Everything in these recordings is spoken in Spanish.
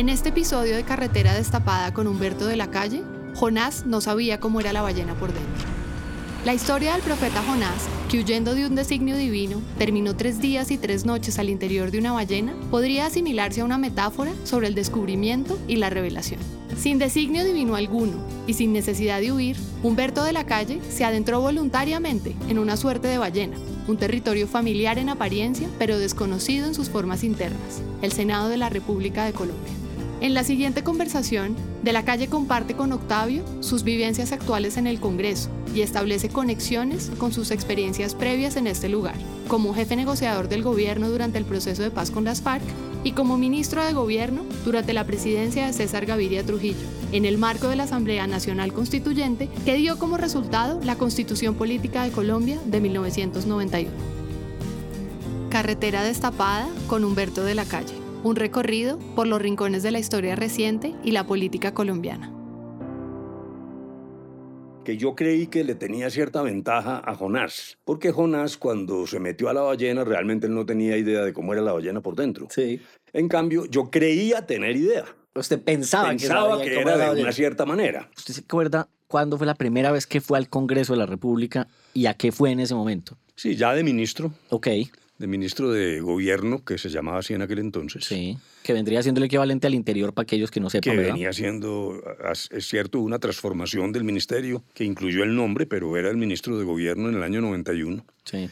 En este episodio de Carretera Destapada con Humberto de la Calle, Jonás no sabía cómo era la ballena por dentro. La historia del profeta Jonás, que huyendo de un designio divino, terminó tres días y tres noches al interior de una ballena, podría asimilarse a una metáfora sobre el descubrimiento y la revelación. Sin designio divino alguno y sin necesidad de huir, Humberto de la Calle se adentró voluntariamente en una suerte de ballena, un territorio familiar en apariencia, pero desconocido en sus formas internas, el Senado de la República de Colombia. En la siguiente conversación, De la Calle comparte con Octavio sus vivencias actuales en el Congreso y establece conexiones con sus experiencias previas en este lugar, como jefe negociador del gobierno durante el proceso de paz con las FARC y como ministro de gobierno durante la presidencia de César Gaviria Trujillo, en el marco de la Asamblea Nacional Constituyente que dio como resultado la Constitución Política de Colombia de 1991. Carretera destapada con Humberto de la Calle un recorrido por los rincones de la historia reciente y la política colombiana. Que yo creí que le tenía cierta ventaja a Jonás, porque Jonás cuando se metió a la ballena realmente no tenía idea de cómo era la ballena por dentro. Sí. En cambio, yo creía tener idea. Usted pensaba, Pensaba que, que, era de ballena. una cierta manera. ¿Usted se acuerda cuándo fue la primera vez que fue al Congreso de la República y a qué fue en ese momento? Sí, ya de ministro, Ok, de ministro de gobierno, que se llamaba así en aquel entonces. sí. Que vendría siendo el equivalente al interior para aquellos que no que sepan, ¿verdad? venía siendo, es cierto, una transformación del ministerio que incluyó el nombre, pero era el ministro de gobierno en el año 91. Sí.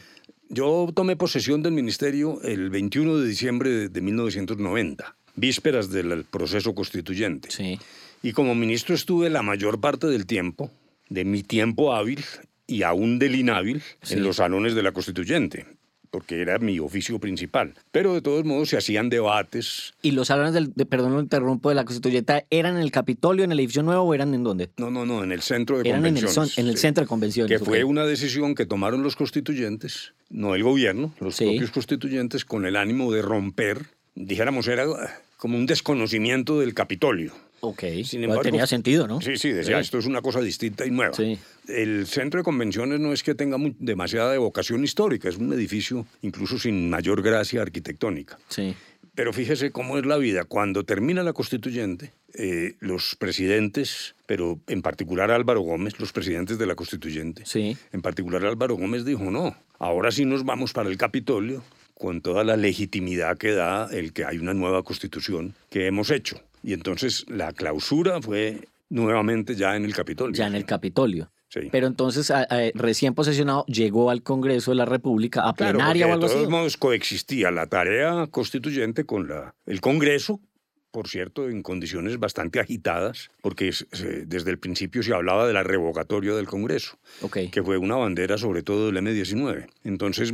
Yo tomé posesión del ministerio el 21 de diciembre de, de 1990, vísperas del proceso constituyente. Sí. Y como ministro estuve la mayor parte del tiempo, de mi tiempo hábil y aún del inhábil, Sí. en los salones de la constituyente, porque era mi oficio principal. Pero de todos modos se hacían debates. ¿Y los salones del, de, perdón, lo interrumpo, de la Constituyente, eran en el Capitolio, en el edificio nuevo o eran en dónde? No, no, no, en el centro de Eran en el, convenciones. son- en el sí. centro de convenciones. que fue una decisión que tomaron los constituyentes, no el gobierno, los Sí. propios constituyentes, con el ánimo de romper, dijéramos, era como un desconocimiento del Capitolio. Ok, Sin embargo, tenía sentido, ¿no? Sí, sí, decía, Sí. esto es una cosa distinta y nueva. Sí. El centro de convenciones no es que tenga demasiada evocación histórica, es un edificio incluso sin mayor gracia arquitectónica. Sí. Pero fíjese cómo es la vida. Cuando termina la constituyente, eh, los presidentes, pero en particular Álvaro Gómez, los presidentes de la constituyente, Sí. en particular Álvaro Gómez dijo, no, ahora sí nos vamos para el Capitolio con toda la legitimidad que da el que hay una nueva constitución que hemos hecho. Y entonces la clausura fue nuevamente ya en el Capitolio. Ya en el Capitolio. Sí. Pero entonces, a- a- recién posesionado, llegó al Congreso de la República a Claro, plenaria o algo de todos así. modos coexistía la tarea constituyente con la, el Congreso, por cierto, en condiciones bastante agitadas, porque se- desde el principio se hablaba de la revocatoria del Congreso, Ok. que fue una bandera sobre todo del M-19. Entonces,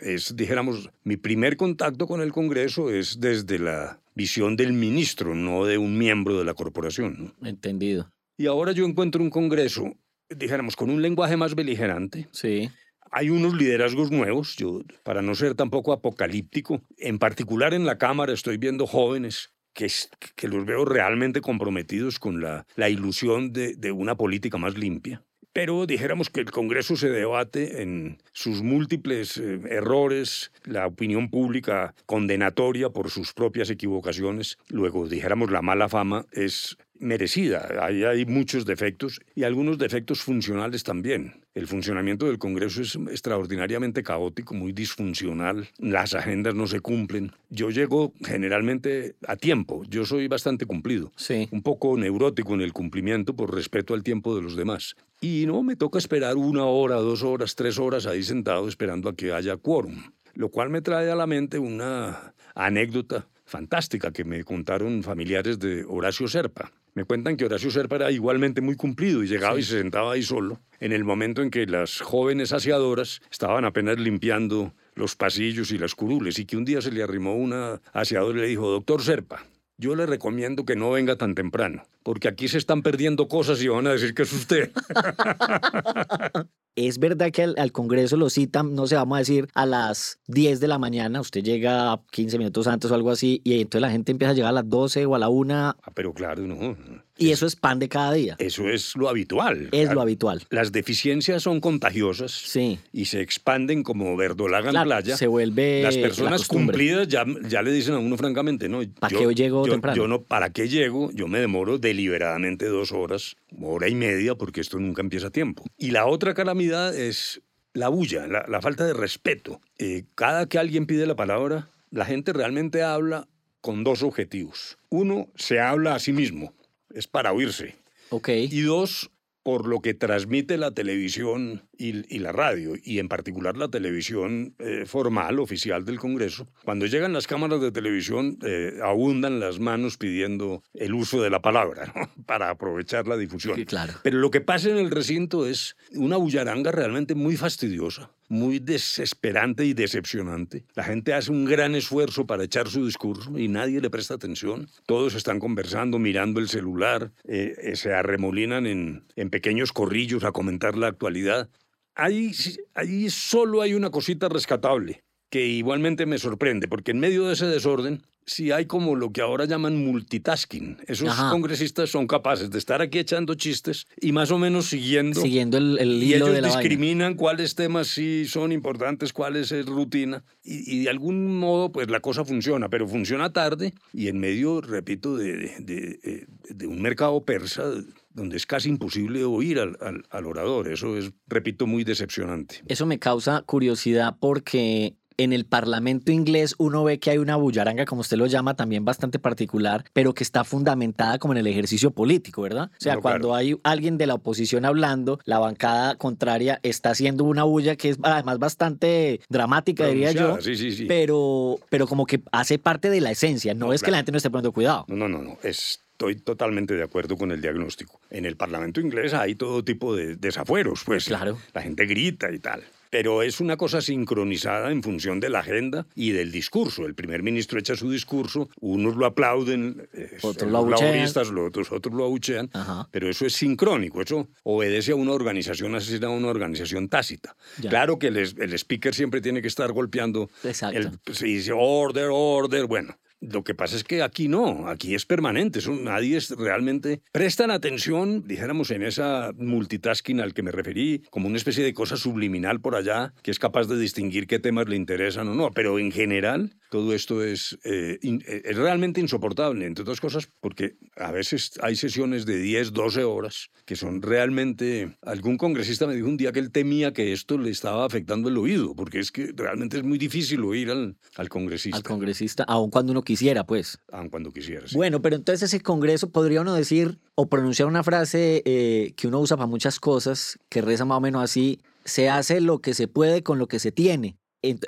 es, dijéramos, mi primer contacto con el Congreso es desde la visión del ministro, no de un miembro de la corporación. ¿no? Entendido. Y ahora yo encuentro un Congreso, dijéramos, con un lenguaje más beligerante, Sí. hay unos liderazgos nuevos, yo, para no ser tampoco apocalíptico, en particular en la Cámara estoy viendo jóvenes que, que los veo realmente comprometidos con la, la ilusión de, de una política más limpia. Pero dijéramos que el Congreso se debate en sus múltiples eh, errores, la opinión pública condenatoria por sus propias equivocaciones, luego dijéramos la mala fama es merecida, hay, hay muchos defectos y algunos defectos funcionales también. El funcionamiento del Congreso es extraordinariamente caótico, muy disfuncional, las agendas no se cumplen. Yo llego generalmente a tiempo, yo soy bastante cumplido Sí. un poco neurótico en el cumplimiento por respeto al tiempo de los demás. Y no me toca esperar una hora, dos horas, tres horas ahí sentado esperando a que haya quórum. Lo cual me trae a la mente una anécdota fantástica que me contaron familiares de Horacio Serpa. Me cuentan que Horacio Serpa era igualmente muy cumplido y llegaba y se sentaba ahí solo en el momento en que las jóvenes aseadoras estaban apenas limpiando los pasillos y las curules y que un día se le arrimó una aseadora y le dijo, doctor Serpa, yo le recomiendo que no venga tan temprano, porque aquí se están perdiendo cosas y van a decir que es usted. Es verdad que al, Congreso lo citan, no sé, vamos a decir, a las 10 de la mañana, usted llega 15 minutos antes o algo así, y entonces la gente empieza a llegar a las 12 o a la 1. Ah, pero claro, no. Y eso es pan de cada día. Eso es lo habitual. Es lo habitual. Las deficiencias son contagiosas. Sí. Y se expanden como verdolaga en playa. Se vuelve. Las personas cumplidas ya, ya le dicen a uno francamente, ¿no? ¿Para qué llego temprano? Yo no, ¿para qué llego? Yo me demoro deliberadamente dos horas, hora y media, porque esto nunca empieza a tiempo. Y la otra calamidad es la bulla, la, falta de respeto. Eh, cada que alguien pide la palabra, la gente realmente habla con dos objetivos. Uno, se habla a sí mismo es para oírse. Ok. Y dos, por lo que transmite la televisión y, la radio, y en particular la televisión eh, formal, oficial del Congreso. Cuando llegan las cámaras de televisión, eh, abundan las manos pidiendo el uso de la palabra para aprovechar la difusión. claro. Pero lo que pasa en el recinto es una bullaranga realmente muy fastidiosa muy desesperante y decepcionante. La gente hace un gran esfuerzo para echar su discurso y nadie le presta atención. Todos están conversando, mirando el celular, eh, se arremolinan en, en pequeños corrillos a comentar la actualidad ahí, ahí solo hay una cosita rescatable, que igualmente me sorprende, porque en medio de ese desorden, sí hay como lo que ahora llaman multitasking. Esos congresistas son capaces de estar aquí echando chistes y más o menos siguiendo. Siguiendo el, el y ellos discriminan cuáles temas sí son importantes, cuáles es rutina. Y, de algún modo, pues la cosa funciona, pero funciona tarde y en medio, repito, de, de, de, de un mercado persa donde es casi imposible oír al, al, orador. Eso es, repito, muy decepcionante. Eso me causa curiosidad porque en el Parlamento inglés uno ve que hay una bullaranga, como usted lo llama, también bastante particular, pero que está fundamentada como en el ejercicio político, ¿verdad? O sea, cuando hay alguien de la oposición hablando, la bancada contraria está haciendo una bulla que es además bastante dramática, diría yo. Sí, sí, sí. Pero, pero como que hace parte de la esencia, no, es que la gente no esté poniendo cuidado. No, no, no, no. Es Estoy totalmente de acuerdo con el diagnóstico. En el Parlamento inglés hay todo tipo de desafueros, pues. Claro. La gente grita y tal pero es una cosa sincronizada en función de la agenda y del discurso. El primer ministro echa su discurso, unos lo aplauden, otros lo los otros, otros lo abuchean, pero eso es sincrónico, eso obedece a una organización, así a una organización tácita. Claro que el, el, speaker siempre tiene que estar golpeando, Exacto. El, se dice order, order, bueno, lo que pasa es que aquí no, aquí es permanente, nadie es realmente... Prestan atención, dijéramos, en esa multitasking al que me referí, como una especie de cosa subliminal por allá, que es capaz de distinguir qué temas le interesan o no, pero en general todo esto es, eh, eh, es realmente insoportable, entre otras cosas, porque a veces hay sesiones de 10, 12 horas que son realmente... Algún congresista me dijo un día que él temía que esto le estaba afectando el oído, porque es que realmente es muy difícil oír al, al congresista. Al congresista, aun cuando uno quisiera, pues. Aun cuando quisiera. Bueno, pero entonces ese congreso podría uno decir o pronunciar una frase eh, que uno usa para muchas cosas, que reza más o menos así, se hace lo que se puede con lo que se tiene.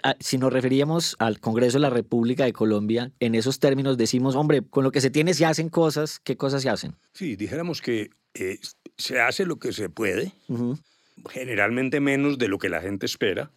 Ah, si nos referíamos al Congreso de la República de Colombia, en esos términos decimos, hombre, con lo que se tiene se hacen cosas, ¿qué cosas se hacen? Sí, dijéramos que eh, se hace lo que se puede, generalmente menos de lo que la gente espera.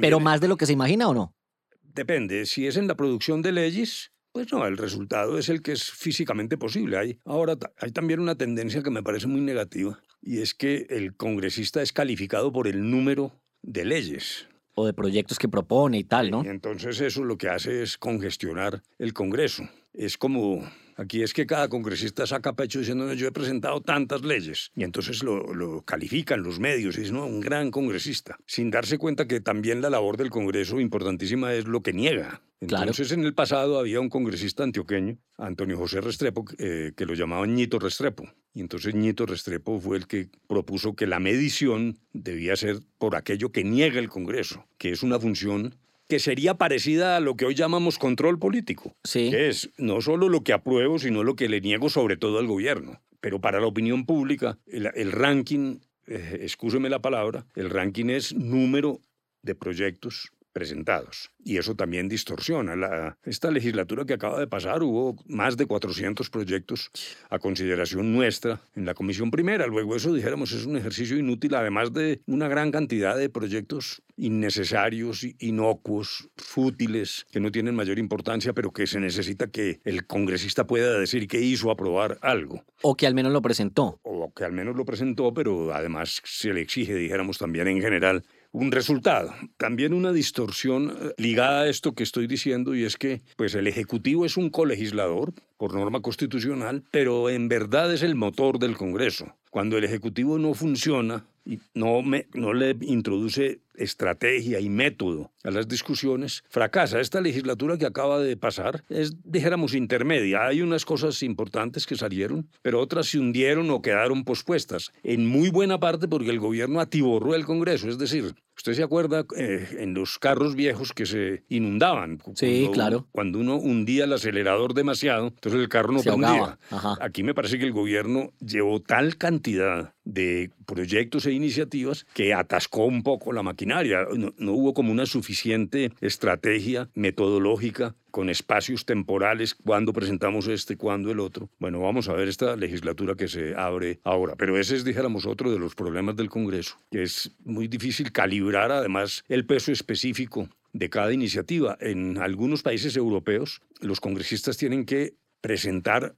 ¿Pero más de lo que se imagina o no? Depende, si es en la producción de leyes, pues no, el resultado es el que es físicamente posible. Hay, ahora hay también una tendencia que me parece muy negativa, y es que el congresista es calificado por el número de leyes o de proyectos que propone y tal, ¿no? Y entonces eso lo que hace es congestionar el Congreso. Es como Aquí es que cada congresista saca pecho diciendo, yo he presentado tantas leyes. Y entonces lo, califican los medios y dicen, no, un gran congresista. Sin darse cuenta que también la labor del Congreso, importantísima, es lo que niega. Entonces, en el pasado había un congresista antioqueño, Antonio José Restrepo, eh, que lo llamaban Ñito Restrepo. Y entonces Ñito Restrepo fue el que propuso que la medición debía ser por aquello que niega el Congreso, que es una función que sería parecida a lo que hoy llamamos control político, sí. que es no solo lo que apruebo, sino lo que le niego sobre todo al gobierno. Pero para la opinión pública, el, ranking, eh, la palabra, el ranking es número de proyectos presentados. Y eso también distorsiona. La, esta legislatura que acaba de pasar hubo más de 400 proyectos a consideración nuestra en la Comisión Primera. Luego eso, dijéramos, es un ejercicio inútil, además de una gran cantidad de proyectos innecesarios, inocuos, fútiles, que no tienen mayor importancia, pero que se necesita que el congresista pueda decir que hizo aprobar algo. O que al menos lo presentó. O que al menos lo presentó, pero además se le exige, dijéramos también en general, un resultado. También una distorsión eh, ligada a esto que estoy diciendo y es que pues el Ejecutivo es un colegislador por norma constitucional, pero en verdad es el motor del Congreso. Cuando el Ejecutivo no funciona y no, me, no le introduce estrategia y método a las discusiones, fracasa. Esta legislatura que acaba de pasar es, dijéramos, intermedia. Hay unas cosas importantes que salieron, pero otras se hundieron o quedaron pospuestas, en muy buena parte porque el gobierno atiborró el Congreso. Es decir, usted se acuerda eh, en los carros viejos que se inundaban. Sí, claro. Cuando uno hundía el acelerador demasiado, entonces el carro no se prendía. Aquí me parece que el gobierno llevó tal cantidad de proyectos e iniciativas que atascó un poco la maquinaria. No, hubo como una suficiente estrategia metodológica con espacios temporales, cuando presentamos este, cuando el otro. Bueno, vamos a ver esta legislatura que se abre ahora. Pero ese es, dijéramos, otro de los problemas del Congreso, que es muy difícil calibrar además el peso específico de cada iniciativa. En algunos países europeos, los congresistas tienen que presentar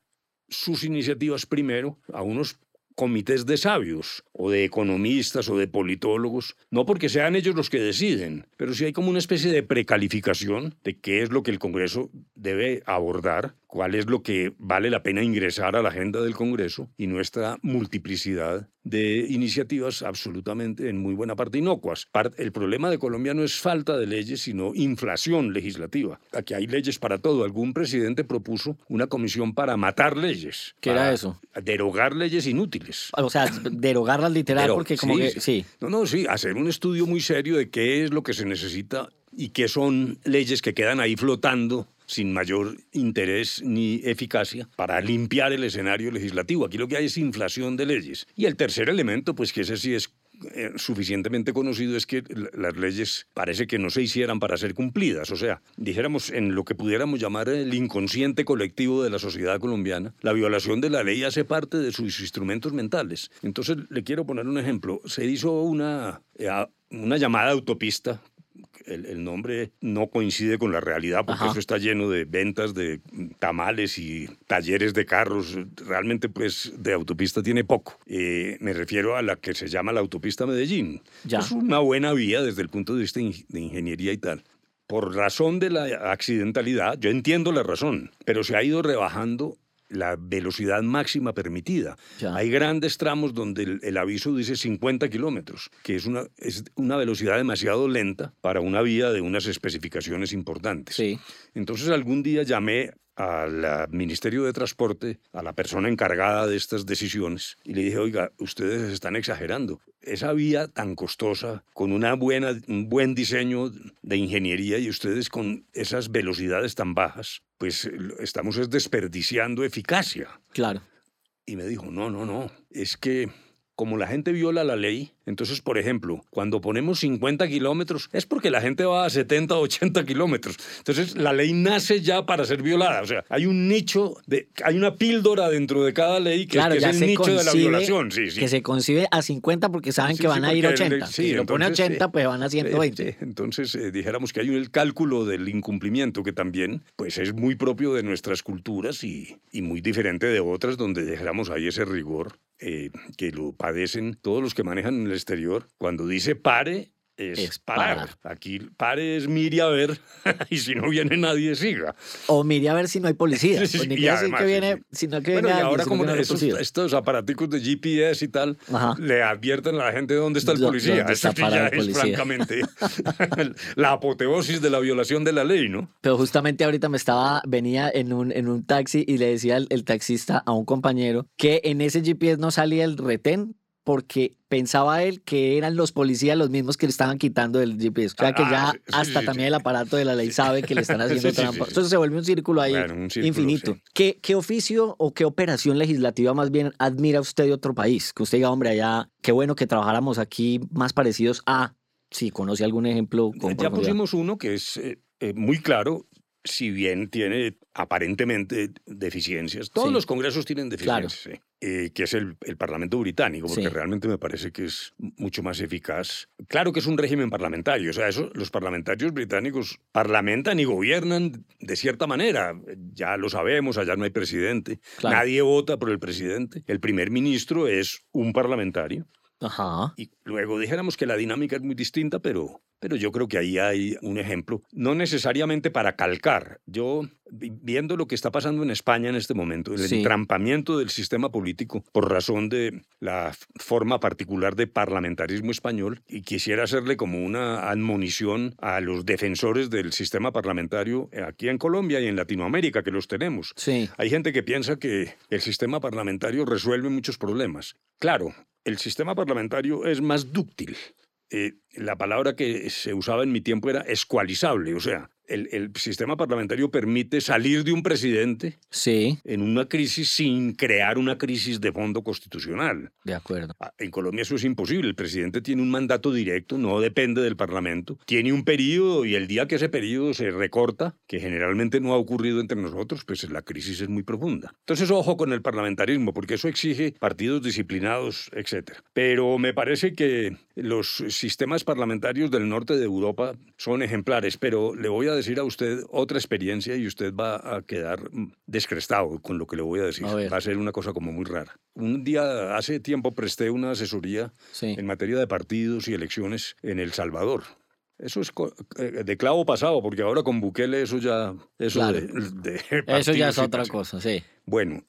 sus iniciativas primero a unos comités de sabios o de economistas o de politólogos, no porque sean ellos los que deciden, pero sí hay como una especie de precalificación de qué es lo que el Congreso debe abordar, cuál es lo que vale la pena ingresar a la agenda del Congreso y nuestra multiplicidad de iniciativas absolutamente en muy buena parte inocuas. El problema de Colombia no es falta de leyes, sino inflación legislativa. Aquí hay leyes para todo. Algún presidente propuso una comisión para matar leyes. ¿Qué era eso? Derogar leyes inútiles. O sea, derogarlas literal, porque como que sí. No, no, sí, hacer un estudio muy serio de qué es lo que se necesita y qué son leyes que quedan ahí flotando sin mayor interés ni eficacia para limpiar el escenario legislativo. Aquí lo que hay es inflación de leyes. Y el tercer elemento, pues que ese sí es eh, suficientemente conocido es que las leyes parece que no se hicieran para ser cumplidas. O sea, dijéramos en lo que pudiéramos llamar el inconsciente colectivo de la sociedad colombiana, la violación de la ley hace parte de sus instrumentos mentales. Entonces, le quiero poner un ejemplo. Se hizo una, eh, una llamada autopista el, nombre no coincide con la realidad porque eso está lleno de ventas de tamales y talleres de carros. Realmente, pues, de autopista tiene poco. Eh, me refiero a la que se llama la autopista Medellín. Es una buena vía desde el punto de vista de ingeniería y tal. Por razón de la accidentalidad, yo entiendo la razón, pero se ha ido rebajando la velocidad máxima permitida. Hay grandes tramos donde el, aviso dice 50 kilómetros, que es una, es una velocidad demasiado lenta para una vía de unas especificaciones importantes. Sí. Entonces algún día llamé al Ministerio de Transporte, a la persona encargada de estas decisiones, y le dije, oiga, ustedes están exagerando. Esa vía tan costosa, con una buena, un buen diseño de ingeniería y ustedes con esas velocidades tan bajas, pues estamos desperdiciando eficacia. Claro. Y me dijo, no, no, no, es que como la gente viola la ley, entonces, por ejemplo, cuando ponemos 50 kilómetros es porque la gente va a 70 o 80 kilómetros. Entonces, la ley nace ya para ser violada. O sea, hay un nicho, de, hay una píldora dentro de cada ley que, es el nicho de la violación. Sí, Que se concibe a 50 porque saben que van a ir a 80. si lo pone a 80, pues van a 120. entonces, eh, dijéramos que hay el cálculo del incumplimiento que también pues, es muy propio de nuestras culturas y, y muy diferente de otras donde dijéramos ahí ese rigor eh, que lo padecen todos los que manejan en el exterior. Cuando dice pare, es, parar. Aquí pare es mire a ver y si no viene nadie siga. O mire a ver si no hay policía. Pues ni que viene, sino que bueno, y ahora como estos, estos, aparaticos de GPS y tal le advierten a la gente dónde está el policía. Eso ya es francamente la apoteosis de la violación de la ley, ¿no? Pero justamente ahorita me estaba, venía en un, en un taxi y le decía el taxista a un compañero que en ese GPS no salía el retén porque pensaba él que eran los policías los mismos que le estaban quitando el GPS. O sea que ya ah, hasta también el aparato de la ley sabe que le están haciendo trampa. Entonces se vuelve un círculo ahí infinito. ¿Qué, ¿Qué, oficio o qué operación legislativa más bien admira usted de otro país? Que usted diga, hombre, allá, qué bueno que trabajáramos aquí más parecidos a si conoce algún ejemplo. Con ya pusimos uno que es eh, eh, muy claro si bien tiene aparentemente deficiencias. Todos los congresos tienen deficiencias, eh, que es el, Parlamento británico, porque realmente me parece que es mucho más eficaz. Claro que es un régimen parlamentario, o sea, eso, los parlamentarios británicos parlamentan y gobiernan de cierta manera. Ya lo sabemos, allá no hay presidente, nadie vota por el presidente. El primer ministro es un parlamentario. Ajá. Y luego dijéramos que la dinámica es muy distinta, pero, pero yo creo que ahí hay un ejemplo, no necesariamente para calcar. Yo, viendo lo que está pasando en España en este momento, el entrampamiento del sistema político por razón de la forma particular de parlamentarismo español, y quisiera hacerle como una admonición a los defensores del sistema parlamentario aquí en Colombia y en Latinoamérica, que los tenemos. Sí. Hay gente que piensa que el sistema parlamentario resuelve muchos problemas. Claro, el sistema parlamentario es más dúctil. Eh, la palabra que se usaba en mi tiempo era escualizable, o sea, el, sistema parlamentario permite salir de un presidente sí. en una crisis sin crear una crisis de fondo constitucional. De acuerdo. Ah, en Colombia eso es imposible. El presidente tiene un mandato directo, no depende del Parlamento. Tiene un periodo y el día que ese periodo se recorta, que generalmente no ha ocurrido entre nosotros, pues la crisis es muy profunda. Entonces, ojo con el parlamentarismo, porque eso exige partidos disciplinados, etc. Pero me parece que los sistemas parlamentarios del norte de Europa son ejemplares, pero le voy a decir a usted otra experiencia y usted va a quedar descrestado con lo que le voy a decir. Va a ser una cosa como muy rara. Un día, hace tiempo, presté una asesoría en materia de partidos y elecciones en El Salvador. Eso es eh, de clavo pasado, porque ahora con Bukele eso ya... Eso, eso ya es otra cosa, sí. Bueno,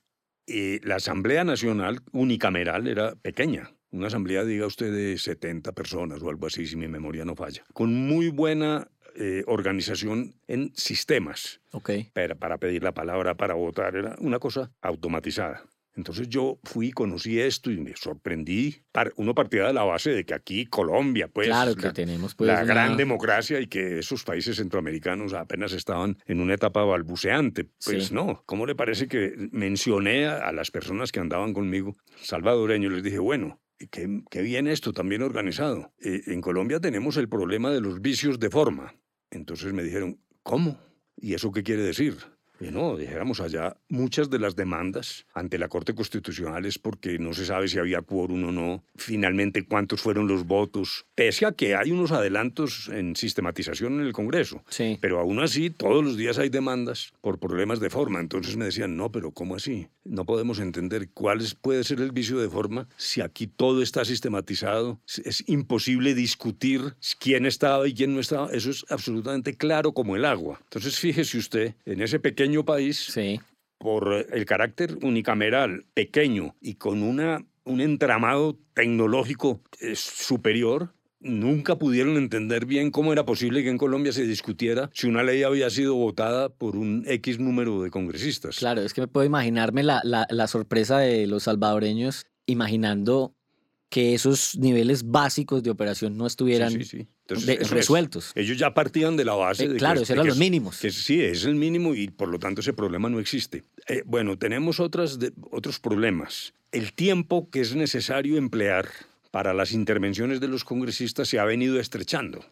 y la Asamblea Nacional unicameral era pequeña. Una asamblea, diga usted, de 70 personas o algo así, si mi memoria no falla. Con muy buena eh, organización en sistemas. Okay. Para, para pedir la palabra, para votar, era una cosa automatizada. Entonces yo fui, conocí esto y me sorprendí. Uno partía de la base de que aquí Colombia, pues, claro que la, tenemos pues, la gran democracia y que esos países centroamericanos apenas estaban en una etapa balbuceante. Pues no, ¿cómo le parece que mencioné a, las personas que andaban conmigo, salvadoreños, les dije, bueno, Qué, qué, bien esto, también organizado. Eh, en Colombia tenemos el problema de los vicios de forma. Entonces me dijeron, ¿cómo? ¿Y eso qué quiere decir? No, dijéramos allá, muchas de las demandas ante la Corte Constitucional es porque no se sabe si había quórum o no, finalmente cuántos fueron los votos, pese a que hay unos adelantos en sistematización en el Congreso. Sí. Pero aún así, todos los días hay demandas por problemas de forma. Entonces me decían, no, pero ¿cómo así? No podemos entender cuál puede ser el vicio de forma si aquí todo está sistematizado. Es imposible discutir quién estaba y quién no estaba. Eso es absolutamente claro como el agua. Entonces fíjese usted, en ese pequeño país, por el carácter unicameral pequeño y con una, un entramado tecnológico eh, superior, nunca pudieron entender bien cómo era posible que en Colombia se discutiera si una ley había sido votada por un X número de congresistas. Claro, es que me puedo imaginarme la, la sorpresa de los salvadoreños imaginando que esos niveles básicos de operación no estuvieran resueltos. ellos ya partían de la base. Eh, de claro, esos eran los mínimos. sí, es el mínimo y por lo tanto ese problema no existe. Eh, bueno, tenemos otras otros problemas. El tiempo que es necesario emplear para las intervenciones de los congresistas se ha venido estrechando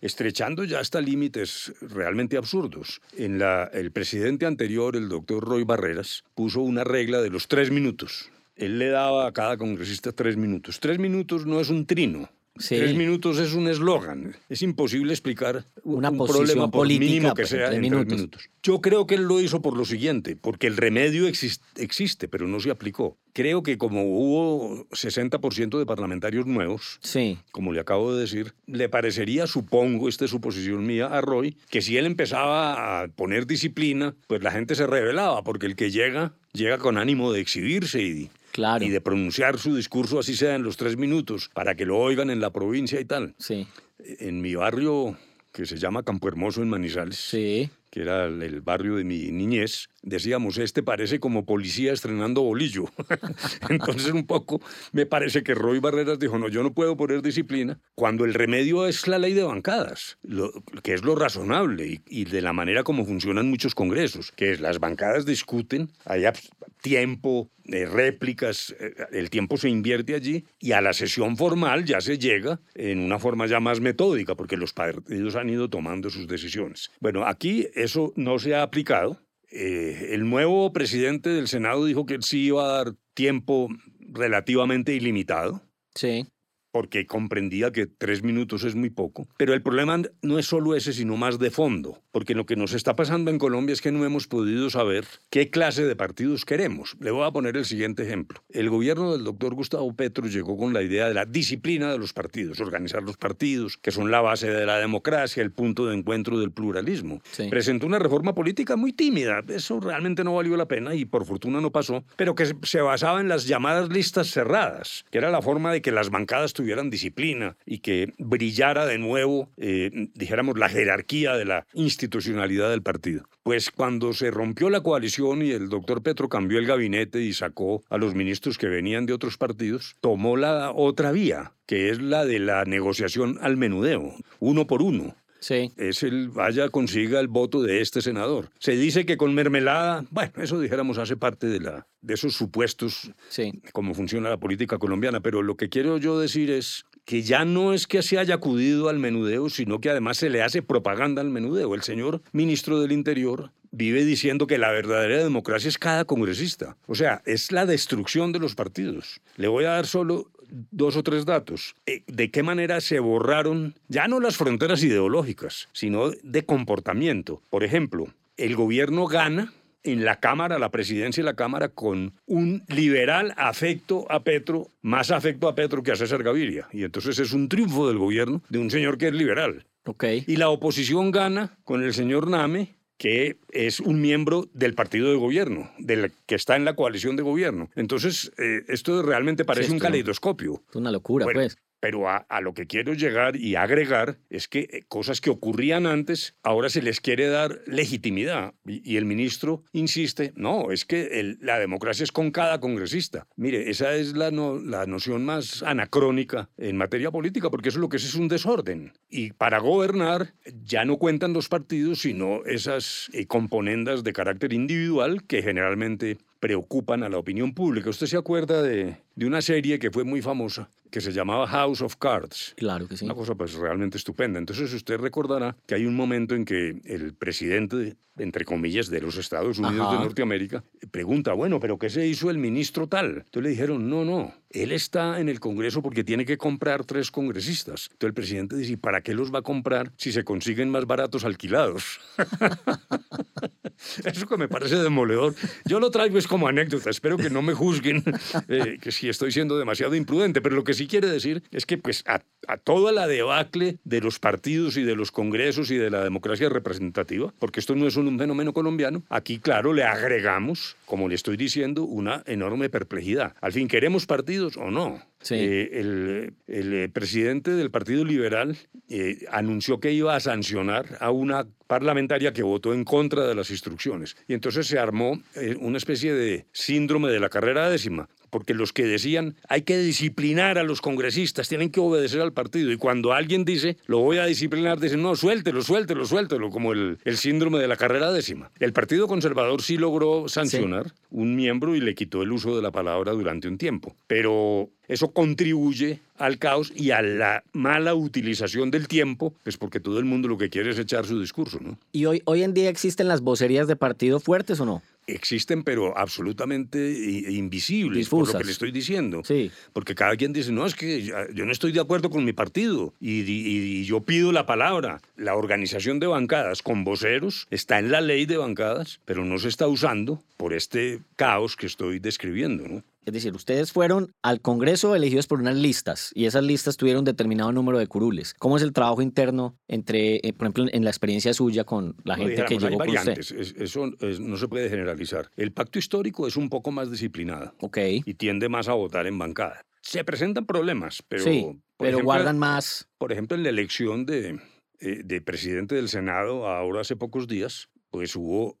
estrechando ya hasta límites realmente absurdos. En la, el presidente anterior, el doctor Roy Barreras, puso una regla de los tres minutos él le daba a cada congresista tres minutos. Tres minutos no es un trino. Tres minutos es un eslogan. Es imposible explicar Una un problema por mínimo que sea en tres minutos. Yo creo que él lo hizo por lo siguiente, porque el remedio existe, pero no se aplicó. Creo que como hubo 60% de parlamentarios nuevos, sí. como le acabo de decir, le parecería, supongo, esta es suposición mía, a Roy, que si él empezaba a poner disciplina, pues la gente se rebelaba, porque el que llega, llega con ánimo de exhibirse y, y de pronunciar su discurso así sea en los tres minutos, para que lo oigan en la provincia y tal. Sí. En mi barrio, que se llama Campo Hermoso en Manizales, sí. que era el barrio de mi niñez, decíamos, este parece como policía estrenando bolillo. Entonces un poco me parece que Roy Barreras dijo, no, yo no puedo poner disciplina, cuando el remedio es la ley de bancadas, que es lo razonable y, y, de la manera como funcionan muchos congresos, que es las bancadas discuten, hay tiempo, de réplicas, eh, el tiempo se invierte allí y a la sesión formal ya se llega en una forma ya más metódica porque los partidos han ido tomando sus decisiones. Bueno, aquí eso no se ha aplicado. Eh, el nuevo presidente del Senado dijo que sí iba a dar tiempo relativamente ilimitado. Sí porque comprendía que tres minutos es muy poco. Pero el problema no es solo ese, sino más de fondo, porque lo que nos está pasando en Colombia es que no hemos podido saber qué clase de partidos queremos. Le voy a poner el siguiente ejemplo. El gobierno del doctor Gustavo Petro llegó con la idea de la disciplina de los partidos, organizar los partidos, que son la base de la democracia, el punto de encuentro del pluralismo. Presentó una reforma política muy tímida, eso realmente no valió la pena y por fortuna no pasó, pero que se basaba en las llamadas listas cerradas, que era la forma de que las bancadas tuvieran disciplina y que brillara de nuevo, eh, dijéramos, la jerarquía de la institucionalidad del partido. Pues cuando se rompió la coalición y el doctor Petro cambió el gabinete y sacó a los ministros que venían de otros partidos, tomó la otra vía, que es la de la negociación al menudeo, uno por uno. Sí. Es el vaya consiga el voto de este senador. Se dice que con mermelada, bueno, eso dijéramos hace parte de la de esos supuestos sí. cómo funciona la política colombiana, pero lo que quiero yo decir es que ya no es que se haya acudido al menudeo, sino que además se le hace propaganda al menudeo. El señor ministro del Interior vive diciendo que la verdadera democracia es cada congresista. O sea, es la destrucción de los partidos. Le voy a dar solo dos o tres datos. Eh, ¿De qué manera se borraron ya no las fronteras ideológicas, sino de comportamiento? Por ejemplo, el gobierno gana en la Cámara, la presidencia y la Cámara, con un liberal afecto a Petro, más afecto a Petro que a César Gaviria. Y entonces es un triunfo del gobierno de un señor que es liberal. Okay. Y la oposición gana con el señor Name, que es un miembro del partido de gobierno, del que está en la coalición de gobierno. Entonces, eh, esto realmente parece un caleidoscopio. Es una locura, pues. Pero a, lo que quiero llegar y agregar es que eh, cosas que ocurrían antes, ahora se les quiere dar legitimidad. Y, el ministro insiste, no, es que la democracia es con cada congresista. Mire, esa es la, la noción más anacrónica en materia política, porque eso lo que es es un desorden. Y para gobernar ya no cuentan los partidos, sino esas eh, componendas de carácter individual que generalmente preocupan a la opinión pública. ¿Usted se acuerda de, de una serie que fue muy famosa, que se llamaba House of Cards. Claro que sí. Una cosa pues realmente estupenda. Entonces usted recordará que hay un momento en que el presidente, entre comillas, de los Estados Unidos de Norteamérica, pregunta, bueno, pero ¿qué se hizo el ministro tal? Entonces le dijeron, no, no, él está en el Congreso porque tiene que comprar tres congresistas. Entonces el presidente dice, ¿y para qué los va a comprar si se consiguen más baratos alquilados? Eso que me parece demoledor. Yo lo traigo es como anécdota. Espero que no me juzguen eh, que si estoy siendo demasiado imprudente. Pero lo que sí quiere decir es que pues, a, a toda la debacle de los partidos y de los congresos y de la democracia representativa, porque esto no es un fenómeno colombiano, aquí, claro, le agregamos, como le estoy diciendo, una enorme perplejidad. Al fin, ¿queremos partidos o no? Eh, el, el, presidente del Partido Liberal eh, anunció que iba a sancionar a una parlamentaria que votó en contra de las instrucciones. Y entonces se armó eh, una especie de síndrome de la carrera décima, porque los que decían hay que disciplinar a los congresistas, tienen que obedecer al partido, y cuando alguien dice lo voy a disciplinar, dicen no, suéltelo, suéltelo, suéltelo, como el, el síndrome de la carrera décima. El Partido Conservador sí logró sancionar un miembro y le quitó el uso de la palabra durante un tiempo, pero eso contribuye al caos y a la mala utilización del tiempo, pues porque todo el mundo lo que quiere es echar su discurso, ¿no? ¿Y hoy, hoy en día existen las vocerías de partido fuertes o no? Existen, pero absolutamente invisibles, por lo que le estoy diciendo. Sí. Porque cada quien dice, no, es que yo no estoy de acuerdo con mi partido y, y, yo pido la palabra. La organización de bancadas con voceros está en la ley de bancadas, pero no se está usando por este caos que estoy describiendo, ¿no? Es decir, ustedes fueron al Congreso elegidos por unas listas y esas listas tuvieron un determinado número de curules. ¿Cómo es el trabajo interno entre, eh, por ejemplo, en la experiencia suya con la gente que llegó con usted? Eso no se puede generalizar. El pacto histórico es un poco más disciplinado Ok. y tiende más a votar en bancada. Se presentan problemas, pero... Sí, pero guardan más... Por ejemplo, en la elección de, eh, de presidente del Senado ahora hace pocos días, pues hubo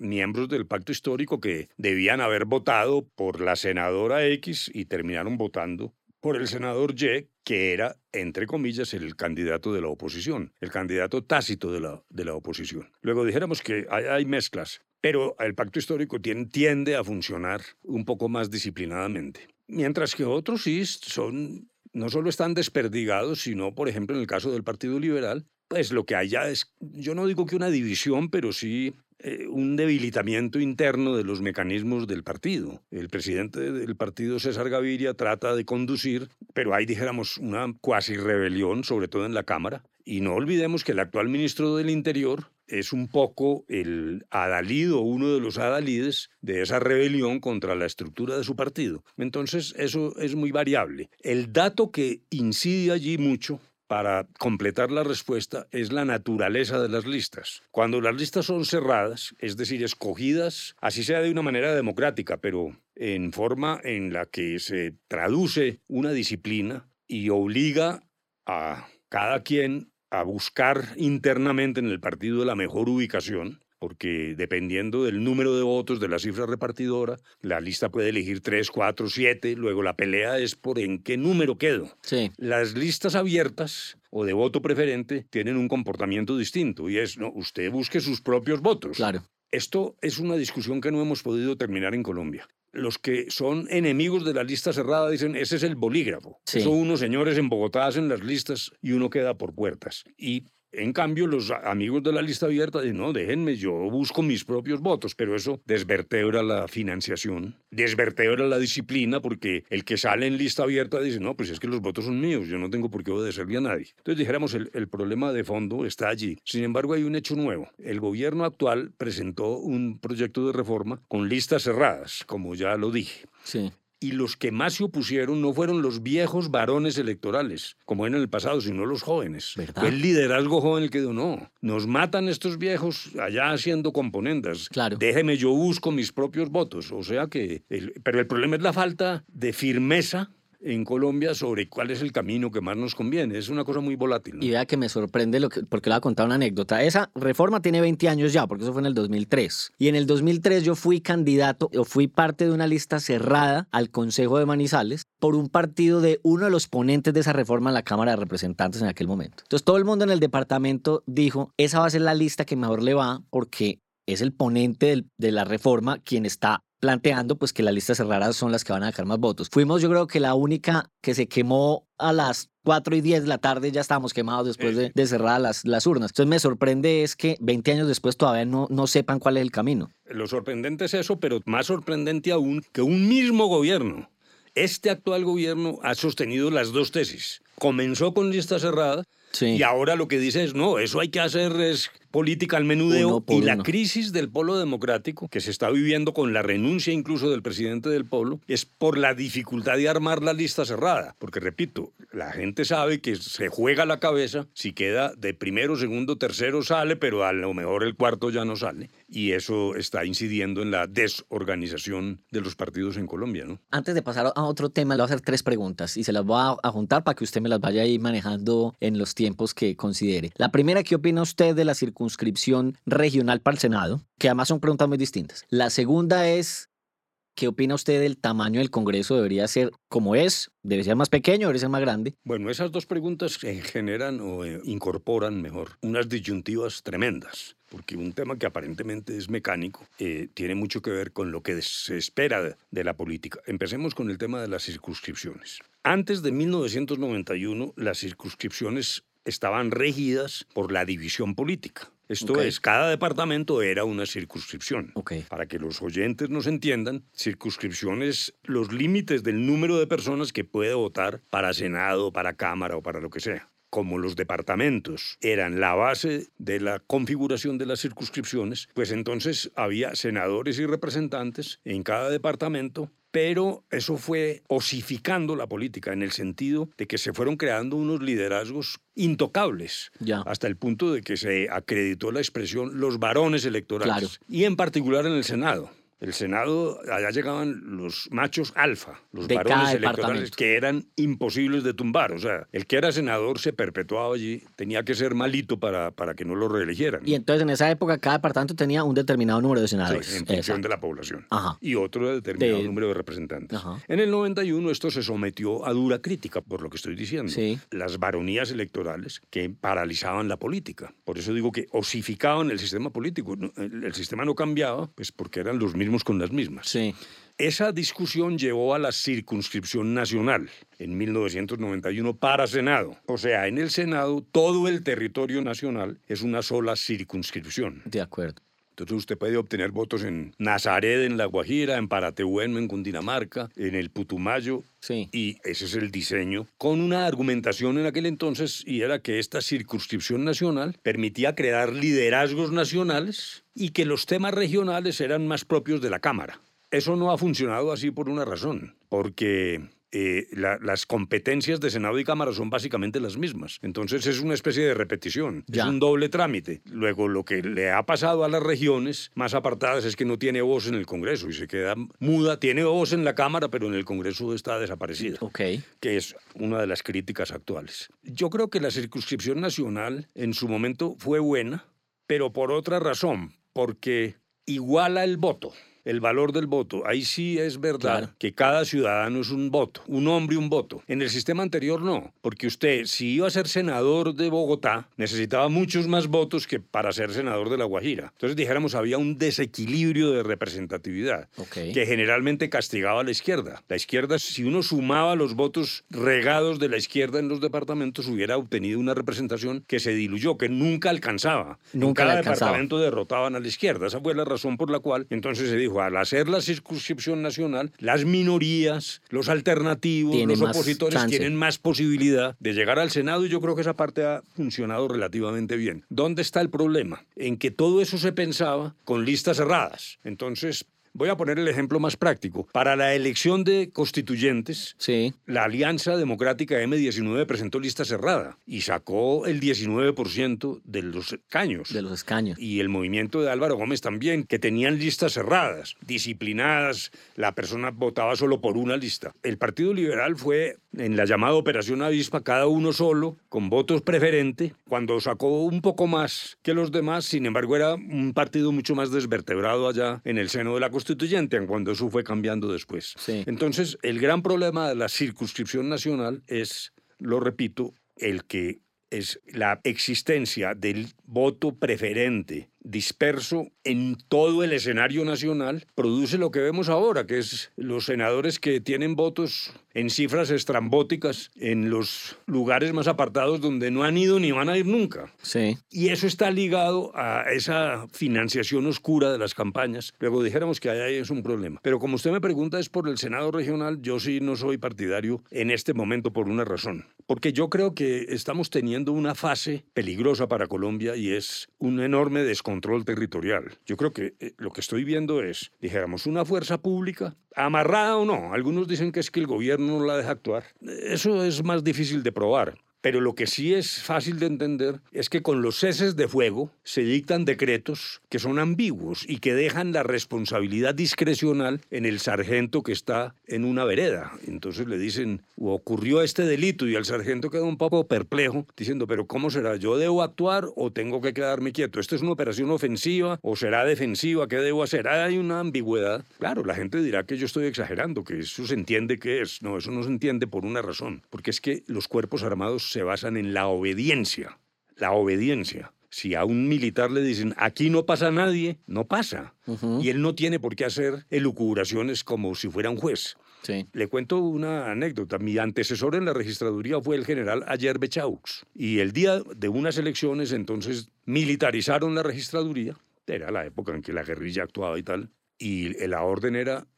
miembros del pacto histórico que debían haber votado por la senadora X y terminaron votando por el senador Y, que era, entre comillas, el candidato de la oposición, el candidato tácito de la, de la oposición. Luego dijéramos que hay, hay mezclas. pero el pacto histórico tiende a funcionar un poco más disciplinadamente. Mientras que otros sí son, no solo están desperdigados, sino, por ejemplo, en el caso del Partido Liberal, pues lo que haya es, yo no digo que una división, pero sí eh, un debilitamiento interno de los mecanismos del partido. El presidente del partido, César Gaviria, trata de conducir, pero hay, dijéramos, una cuasi rebelión, sobre todo en la Cámara. Y no olvidemos que el actual ministro del Interior es un poco el adalid o uno de los adalides de esa rebelión contra la estructura de su partido. Entonces, eso es muy variable. El dato que incide allí mucho para completar la respuesta es la naturaleza de las listas. Cuando las listas son cerradas, es decir, escogidas, así sea de una manera democrática, pero en forma en la que se traduce una disciplina y obliga a cada quien a buscar internamente en el partido la mejor ubicación, porque dependiendo del número de votos de la cifra repartidora, la lista puede elegir 3, 4, 7, luego la pelea es por en qué número quedo. Sí. Las listas abiertas o de voto preferente tienen un comportamiento distinto y es, no, usted busque sus propios votos. Claro. Esto es una discusión que no hemos podido terminar en Colombia los que son enemigos de la lista cerrada dicen, ese es el bolígrafo. Son unos señores en Bogotá hacen las listas y uno queda por puertas. Y en cambio, los amigos de la lista abierta dicen, no, déjenme, yo busco mis propios votos, pero eso desvertebra la financiación, desvertebra la disciplina, porque el que sale en lista abierta dice, no, pues es que los votos son míos, yo no tengo por qué obedecerle a nadie. Entonces dijéramos, el, el problema de fondo está allí. Sin embargo, hay un hecho nuevo. El gobierno actual presentó un proyecto de reforma con listas cerradas, como ya lo dije. Sí y los que más se opusieron no fueron los viejos varones electorales, como en el pasado, sino los jóvenes. ¿Verdad? el liderazgo joven el que dijo, no, nos matan estos viejos allá haciendo componendas. Claro. Déjeme, yo busco mis propios votos. O sea que, pero el problema es la falta de firmeza en Colombia sobre cuál es el camino que más nos conviene. Es una cosa muy volátil. Y vea que me sorprende lo que, porque le voy a contar una anécdota. Esa reforma tiene 20 años ya, porque eso fue en el 2003. Y en el 2003 yo fui candidato, o fui parte de una lista cerrada al Consejo de Manizales por un partido de uno de los ponentes de esa reforma en la Cámara de Representantes en aquel momento. Entonces todo el mundo en el departamento dijo, esa va a ser la lista que mejor le va porque es el ponente de la reforma quien está planteando pues que las listas cerradas son las que van a dejar más votos. Fuimos yo creo que la única que se quemó a las 4 y 10 de la tarde, ya estábamos quemados después de, de cerrar las, las urnas. Entonces me sorprende es que 20 años después todavía no, no sepan cuál es el camino. Lo sorprendente es eso, pero más sorprendente aún que un mismo gobierno, este actual gobierno ha sostenido las dos tesis. Comenzó con lista cerrada y ahora lo que dice es, no, eso hay que hacer es política al menudeo y la crisis del polo democrático que se está viviendo con la renuncia incluso del presidente del polo es por la dificultad de armar la lista cerrada. Porque repito, la gente sabe que se juega la cabeza, si queda de primero, segundo, tercero sale, pero a lo mejor el cuarto ya no sale. Y eso está incidiendo en la desorganización de los partidos en Colombia. ¿no? Antes de pasar a otro tema, le voy a hacer tres preguntas y se las voy a juntar para que usted me las vaya ahí manejando en los tiempos que considere. La primera, ¿qué opina usted de la circunscripción regional para el Senado? Que además son preguntas muy distintas. La segunda es, ¿qué opina usted del tamaño del Congreso? ¿Debería ser como es? ¿Debe ser más pequeño? ¿Debe ser más grande? Bueno, esas dos preguntas generan o eh, incorporan mejor unas disyuntivas tremendas porque un tema que aparentemente es mecánico eh, tiene mucho que ver con lo que se espera de la política. Empecemos con el tema de las circunscripciones. Antes de 1991, las circunscripciones estaban regidas por la división política. Esto es, cada departamento era una circunscripción. Para que los oyentes nos entiendan, circunscripción es los límites del número de personas que puede votar para Senado, para Cámara o para lo que sea como los departamentos eran la base de la configuración de las circunscripciones, pues entonces había senadores y representantes en cada departamento pero eso fue osificando la política en el sentido de que se fueron creando unos liderazgos intocables, hasta el punto de que se acreditó la expresión los varones electorales, y en particular en el Senado. El Senado, allá llegaban los machos alfa, los varones electorales que eran imposibles de tumbar. O sea, el que era senador se perpetuaba allí, tenía que ser malito para, para que no lo reeligieran. Y entonces en esa época cada departamento tenía un determinado número de senadores. Sí, en función de la población. Y otro determinado número de representantes. En el 91 esto se sometió a dura crítica, por lo que estoy diciendo. Las baronías electorales que paralizaban la política. Por eso digo que osificaban el sistema político. El, sistema no cambiaba, pues porque eran los mismos con las mismas. Sí. Esa discusión llevó a la circunscripción nacional en 1991 para Senado. O sea, en el Senado todo el territorio nacional es una sola circunscripción. De acuerdo. Entonces usted puede obtener votos en Nazaret, en La Guajira, en Paratehueno, en Cundinamarca, en el Putumayo. Sí. Y ese es el diseño, con una argumentación en aquel entonces, y era que esta circunscripción nacional permitía crear liderazgos nacionales y que los temas regionales eran más propios de la Cámara. Eso no ha funcionado así por una razón, porque eh, las competencias de Senado y Cámara son básicamente las mismas. Entonces es una especie de repetición, es un doble trámite. Luego lo que le ha pasado a las regiones más apartadas es que no tiene voz en el Congreso y se queda muda, tiene voz en la Cámara, pero en el Congreso está desaparecida, okay. que es una de las críticas actuales. Yo creo que la circunscripción nacional en su momento fue buena, pero por otra razón, porque iguala el voto el valor del voto. Ahí sí es verdad que cada ciudadano es un voto, un hombre un voto. En el sistema anterior no, porque usted, si iba a ser senador de Bogotá, necesitaba muchos más votos que para ser senador de La Guajira. Entonces, dijéramos, había un desequilibrio de representatividad que generalmente castigaba a la izquierda. La izquierda, si uno sumaba los votos regados de la izquierda en los departamentos, hubiera obtenido una representación que se diluyó, que nunca alcanzaba. Nunca en cada alcanzaba. departamento derrotaban a la izquierda. Esa fue la razón por la cual entonces se dijo al hacer la circunscripción nacional, las minorías, los alternativos, los opositores tienen más posibilidad de llegar al Senado y yo creo que esa parte ha funcionado relativamente bien. ¿Dónde está el problema? En que todo eso se pensaba con listas cerradas. Entonces, Voy a poner el ejemplo más práctico. Para la elección de constituyentes, sí. la Alianza Democrática M19 presentó lista cerrada y sacó el 19% de los escaños. De los escaños. Y el movimiento de Álvaro Gómez también, que tenían listas cerradas, disciplinadas. La persona votaba solo por una lista. El Partido Liberal fue en la llamada Operación Avispa, cada uno solo, con votos preferente, cuando sacó un poco más que los demás, sin embargo era un partido mucho más desvertebrado allá en el seno de la constituyente, cuando eso fue cambiando después. Entonces, el gran problema de la circunscripción nacional es, lo repito, el que es la existencia del voto preferente disperso en todo el escenario nacional, produce lo que vemos ahora, que es los senadores que tienen votos en cifras estrambóticas en los lugares más apartados donde no han ido ni van a ir nunca. Sí. Y eso está ligado a esa financiación oscura de las campañas. Luego dijéramos que ahí es un problema. Pero como usted me pregunta es por el Senado regional, yo sí no soy partidario en este momento por una razón. Porque yo creo que estamos teniendo una fase peligrosa para Colombia y es un enorme descontrol territorial. Yo creo que eh, lo que estoy viendo es, dijéramos, una fuerza pública, amarrada o no. Algunos dicen que es que el gobierno no la deja actuar. Eso es más difícil de probar. Pero lo que sí es fácil de entender es que con los ceses de fuego se dictan decretos que son ambiguos y que dejan la responsabilidad discrecional en el sargento que está en una vereda. Entonces le dicen, ocurrió este delito y el sargento queda un poco perplejo diciendo, pero ¿cómo será? ¿Yo debo actuar o tengo que quedarme quieto? ¿Esto es una operación ofensiva o será defensiva? ¿Qué debo hacer? Hay una ambigüedad. Claro, la gente dirá que yo estoy exagerando, que eso se entiende que es. No, eso no se entiende por una razón, porque es que los cuerpos armados se basan en la obediencia. La obediencia. Si a un militar le dicen, aquí no pasa nadie, no pasa. Y él no tiene por qué hacer elucubraciones como si fuera un juez. Sí. Le cuento una anécdota. Mi antecesor en la registraduría fue el general Ayer Bechaux. Y el día de unas elecciones, entonces, militarizaron la registraduría. Era la época en que la guerrilla actuaba y tal. Y la orden era,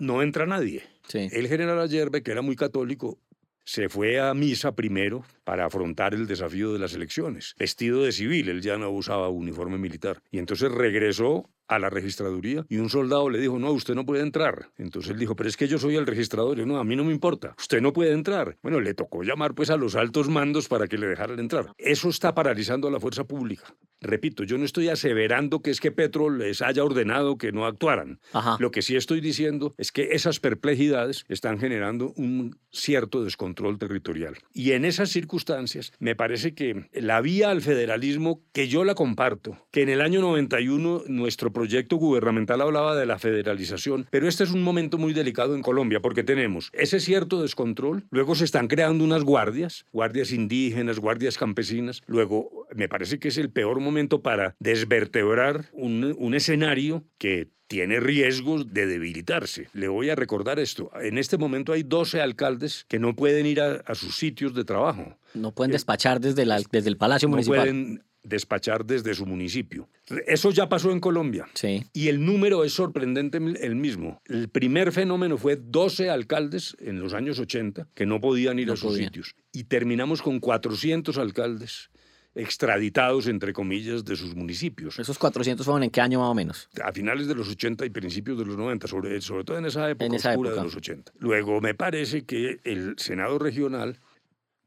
no entra nadie. Sí. El general Ayerbe, que era muy católico, se fue a misa primero para afrontar el desafío de las elecciones. Vestido de civil, él ya no usaba uniforme militar. Y entonces regresó a la registraduría y un soldado le dijo, no, usted no puede entrar. Entonces él dijo, pero es que yo soy el registrador. Y no, a mí no me importa, usted no puede entrar. Bueno, le tocó llamar pues a los altos mandos para que le dejaran entrar. Eso está paralizando a la fuerza pública. Repito, yo no estoy aseverando que es que Petro les haya ordenado que no actuaran. Lo que sí estoy diciendo es que esas perplejidades están generando un cierto descontrol territorial. Y en esas circunstancias me parece que la vía al federalismo, que yo la comparto, que en el año 91 nuestro proyecto gubernamental hablaba de la federalización, pero este es un momento muy delicado en Colombia porque tenemos ese cierto descontrol, luego se están creando unas guardias, guardias indígenas, guardias campesinas, luego me parece que es el peor momento para desvertebrar un, un escenario que tiene riesgos de debilitarse. Le voy a recordar esto. En este momento hay 12 alcaldes que no pueden ir a, sus sitios de trabajo. No pueden despachar desde, la, desde el Palacio Municipal despachar desde su municipio. Eso ya pasó en Colombia. Sí. Y el número es sorprendente el mismo. El primer fenómeno fue 12 alcaldes en los años 80 que no podían ir a sus sitios. Y terminamos con 400 alcaldes extraditados, entre comillas, de sus municipios. ¿Esos 400 fueron en qué año más o menos? A finales de los 80 y principios de los 90, sobre, sobre todo en esa época oscura de los 80. Luego me parece que el Senado regional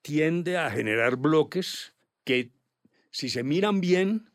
tiende a generar bloques que si se miran bien,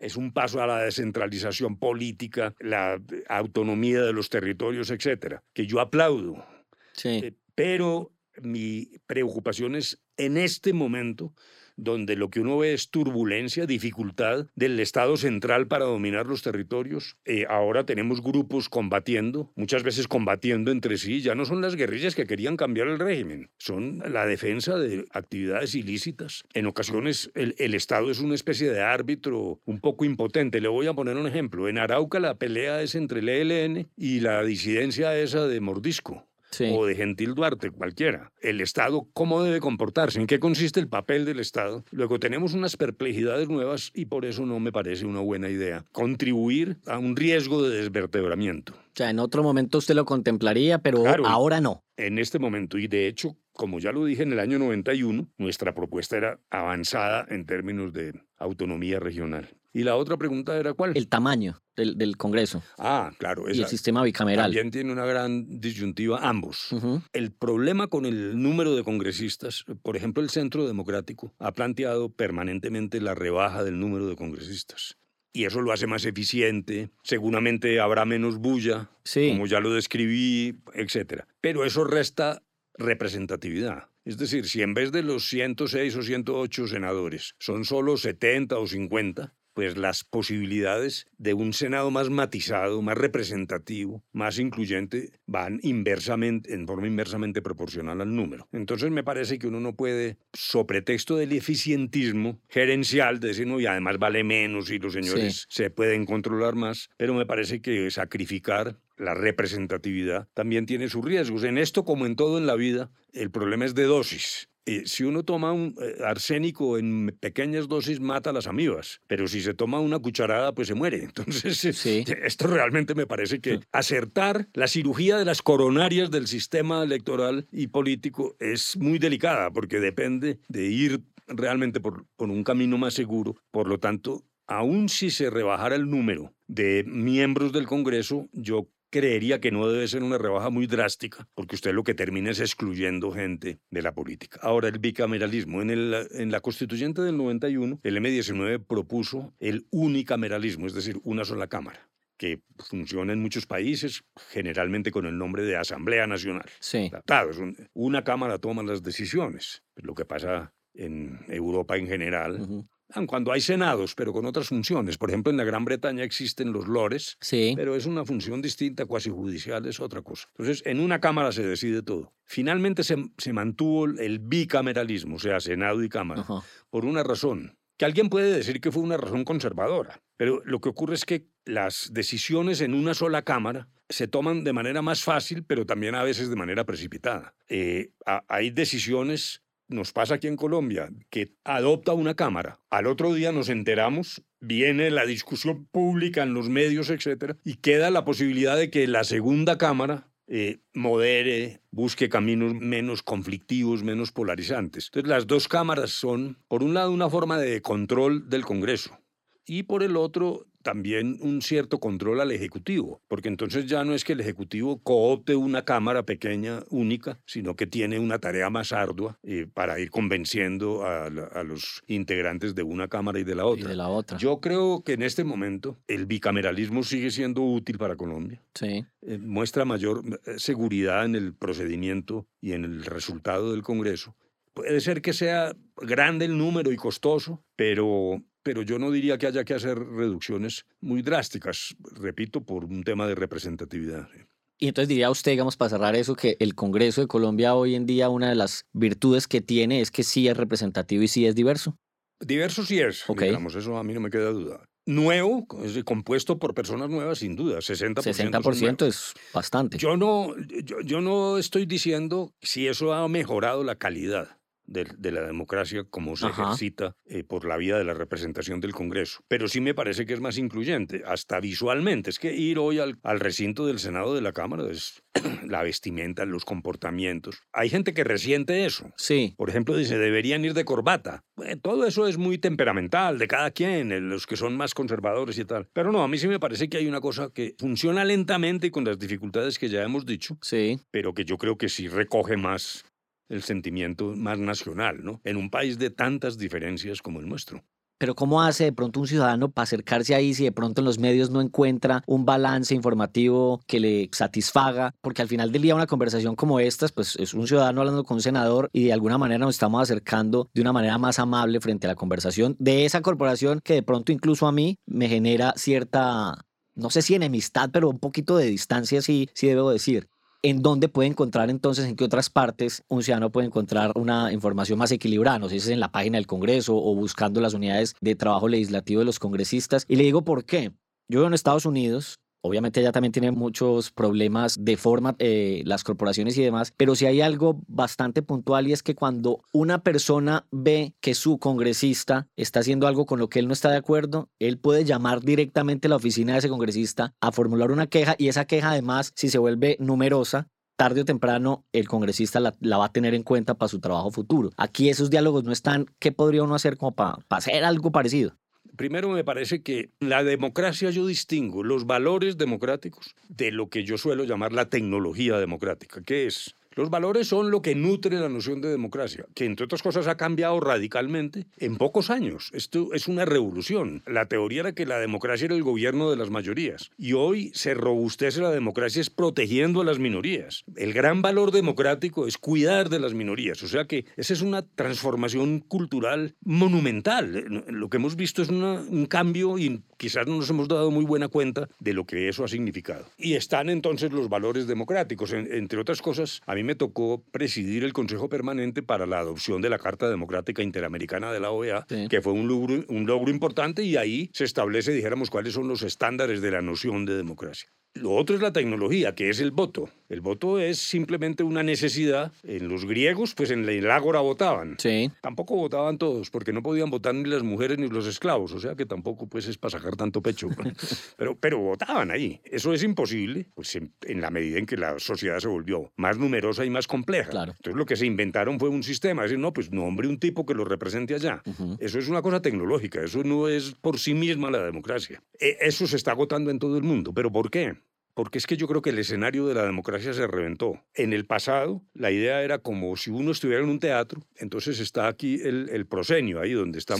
es un paso a la descentralización política, la autonomía de los territorios, etcétera, que yo aplaudo. Sí. Eh, pero mi preocupación es en este momento donde lo que uno ve es turbulencia, dificultad del Estado central para dominar los territorios. Eh, ahora tenemos grupos combatiendo, muchas veces combatiendo entre sí. Ya no son las guerrillas que querían cambiar el régimen, son la defensa de actividades ilícitas. En ocasiones el, el Estado es una especie de árbitro un poco impotente. Le voy a poner un ejemplo. En Arauca la pelea es entre el ELN y la disidencia esa de Mordisco o de Gentil Duarte, cualquiera. El Estado, ¿cómo debe comportarse? ¿En qué consiste el papel del Estado? Luego tenemos unas perplejidades nuevas y por eso no me parece una buena idea contribuir a un riesgo de desvertebramiento. O sea, en otro momento usted lo contemplaría, pero ahora no. En este momento, y de hecho, como ya lo dije en el año 91, nuestra propuesta era avanzada en términos de autonomía regional. Y la otra pregunta era cuál? El tamaño del, Congreso. Ah, claro. y el sistema bicameral. También tiene una gran disyuntiva ambos. El problema con el número de congresistas, por ejemplo, el Centro Democrático ha planteado permanentemente la rebaja del número de congresistas y eso lo hace más eficiente. Seguramente habrá menos bulla, como ya lo describí, etc. Pero eso resta representatividad. Es decir, si en vez de los 106 o 108 senadores son solo 70 o 50, pues las posibilidades de un Senado más matizado, más representativo, más incluyente, van inversamente, en forma inversamente proporcional al número. Entonces me parece que uno no puede, sobre texto del eficientismo gerencial, decir, no, y además vale menos y los señores se pueden controlar más, pero me parece que sacrificar la representatividad también tiene sus riesgos. En esto, como en todo en la vida, el problema es de dosis. Eh, si uno toma un eh, arsénico en pequeñas dosis mata las amibas, pero si se toma una cucharada pues se muere. Entonces, esto realmente me parece que acertar la cirugía de las coronarias del sistema electoral y político es muy delicada porque depende de ir realmente por, por un camino más seguro. Por lo tanto, aun si se rebajara el número de miembros del Congreso, yo creería que no debe ser una rebaja muy drástica, porque usted lo que termina es excluyendo gente de la política. Ahora, el bicameralismo. En, el, en la constituyente del 91, el M19 propuso el unicameralismo, es decir, una sola cámara que funciona en muchos países, generalmente con el nombre de Asamblea Nacional. Sí. Claro, una cámara toma las decisiones. Lo que pasa en Europa en general cuando hay senados, pero con otras funciones. Por ejemplo, en la Gran Bretaña existen los lores, sí. pero es una función distinta, cuasi judicial, es otra cosa. Entonces, en una Cámara se decide todo. Finalmente se, se mantuvo el bicameralismo, o sea, Senado y Cámara, por una razón, que alguien puede decir que fue una razón conservadora, pero lo que ocurre es que las decisiones en una sola Cámara se toman de manera más fácil, pero también a veces de manera precipitada. Eh, hay decisiones nos pasa aquí en Colombia, que adopta una Cámara, al otro día nos enteramos, viene la discusión pública en los medios, etcétera, y queda la posibilidad de que la segunda Cámara eh, modere, busque caminos menos conflictivos, menos polarizantes. Entonces las dos cámaras son, por un lado, una forma de control del Congreso y por el otro también un cierto control al Ejecutivo, porque entonces ya no es que el Ejecutivo coopte una Cámara pequeña, única, sino que tiene una tarea más ardua eh, para ir convenciendo a, los integrantes de una Cámara y de la otra. de la otra. Yo creo que en este momento el bicameralismo sigue siendo útil para Colombia. Sí. Eh, muestra mayor eh, seguridad en el procedimiento y en el resultado del Congreso. Puede ser que sea grande el número y costoso, pero pero yo no diría que haya que hacer reducciones muy drásticas, repito, por un tema de representatividad. Y entonces diría usted, digamos, para cerrar eso, que el Congreso de Colombia hoy en día una de las virtudes que tiene es que sí es representativo y sí es diverso. Diverso sí es, digamos, eso a mí no me queda duda. Nuevo, es compuesto por personas nuevas, sin duda, 60%. 60% es bastante. Yo no, yo, yo no estoy diciendo si eso ha mejorado la calidad de, la democracia como se ejercita eh, por la vía de la representación del Congreso. Pero sí me parece que es más incluyente, hasta visualmente. Es que ir hoy al, al recinto del Senado de la Cámara es la vestimenta, los comportamientos. Hay gente que resiente eso. Sí. Por ejemplo, dice, deberían ir de corbata. todo eso es muy temperamental de cada quien, los que son más conservadores y tal. Pero no, a mí sí me parece que hay una cosa que funciona lentamente y con las dificultades que ya hemos dicho. Sí. Pero que yo creo que sí recoge más el sentimiento más nacional, ¿no? En un país de tantas diferencias como el nuestro. Pero ¿cómo hace de pronto un ciudadano para acercarse ahí si de pronto en los medios no encuentra un balance informativo que le satisfaga? Porque al final del día una conversación como esta, pues es un ciudadano hablando con un senador y de alguna manera nos estamos acercando de una manera más amable frente a la conversación de esa corporación que de pronto incluso a mí me genera cierta, no sé si enemistad, pero un poquito de distancia sí, sí debo decir en dónde puede encontrar entonces, en qué otras partes un ciudadano puede encontrar una información más equilibrada, no sé si es en la página del Congreso o buscando las unidades de trabajo legislativo de los congresistas. Y le digo por qué. Yo vivo en Estados Unidos, Obviamente ella también tiene muchos problemas de forma, eh, las corporaciones y demás, pero si hay algo bastante puntual y es que cuando una persona ve que su congresista está haciendo algo con lo que él no está de acuerdo, él puede llamar directamente a la oficina de ese congresista a formular una queja y esa queja además, si se vuelve numerosa, tarde o temprano el congresista la, va a tener en cuenta para su trabajo futuro. Aquí esos diálogos no están, ¿qué podría uno hacer como para hacer algo parecido? Primero me parece que la democracia yo distingo los valores democráticos de lo que yo suelo llamar la tecnología democrática, que es los valores son lo que nutre la noción de democracia, que entre otras cosas ha cambiado radicalmente en pocos años. Esto es una revolución. La teoría era que la democracia era el gobierno de las mayorías y hoy se robustece la democracia es protegiendo a las minorías. El gran valor democrático es cuidar de las minorías, o sea que esa es una transformación cultural monumental. Lo que hemos visto es un cambio y quizás no nos hemos dado muy buena cuenta de lo que eso ha significado. Y están entonces los valores democráticos, entre otras cosas, a mí me tocó presidir el Consejo Permanente para la adopción de la Carta Democrática Interamericana de la OEA, que fue un logro, un logro importante y ahí se establece, dijéramos, cuáles son los estándares de la noción de democracia. Lo otro es la tecnología, que es el voto. El voto es simplemente una necesidad. En los griegos, pues en el ágora votaban. Sí. Tampoco votaban todos, porque no podían votar ni las mujeres ni los esclavos. O sea que tampoco pues es para sacar tanto pecho. pero, pero votaban ahí. Eso es imposible, pues en, la medida en que la sociedad se volvió más numerosa y más compleja. Claro. Entonces lo que se inventaron fue un sistema. Es decir, no, pues nombre un tipo que lo represente allá. Eso es una cosa tecnológica. Eso no es por sí misma la democracia. E, eso se está agotando en todo el mundo. ¿Pero por qué? Porque es que yo creo que el escenario de la democracia se reventó. En el pasado, la idea era como si uno estuviera en un teatro, entonces está aquí el, el proscenio, ahí donde están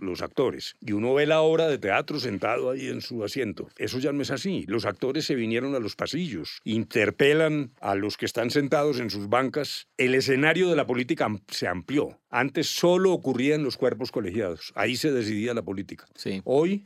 los, actores, y uno ve la obra de teatro sentado ahí en su asiento. Eso ya no es así. Los actores se vinieron a los pasillos, interpelan a los que están sentados en sus bancas. El escenario de la política se amplió. Antes solo ocurría en los cuerpos colegiados. Ahí se decidía la política. Hoy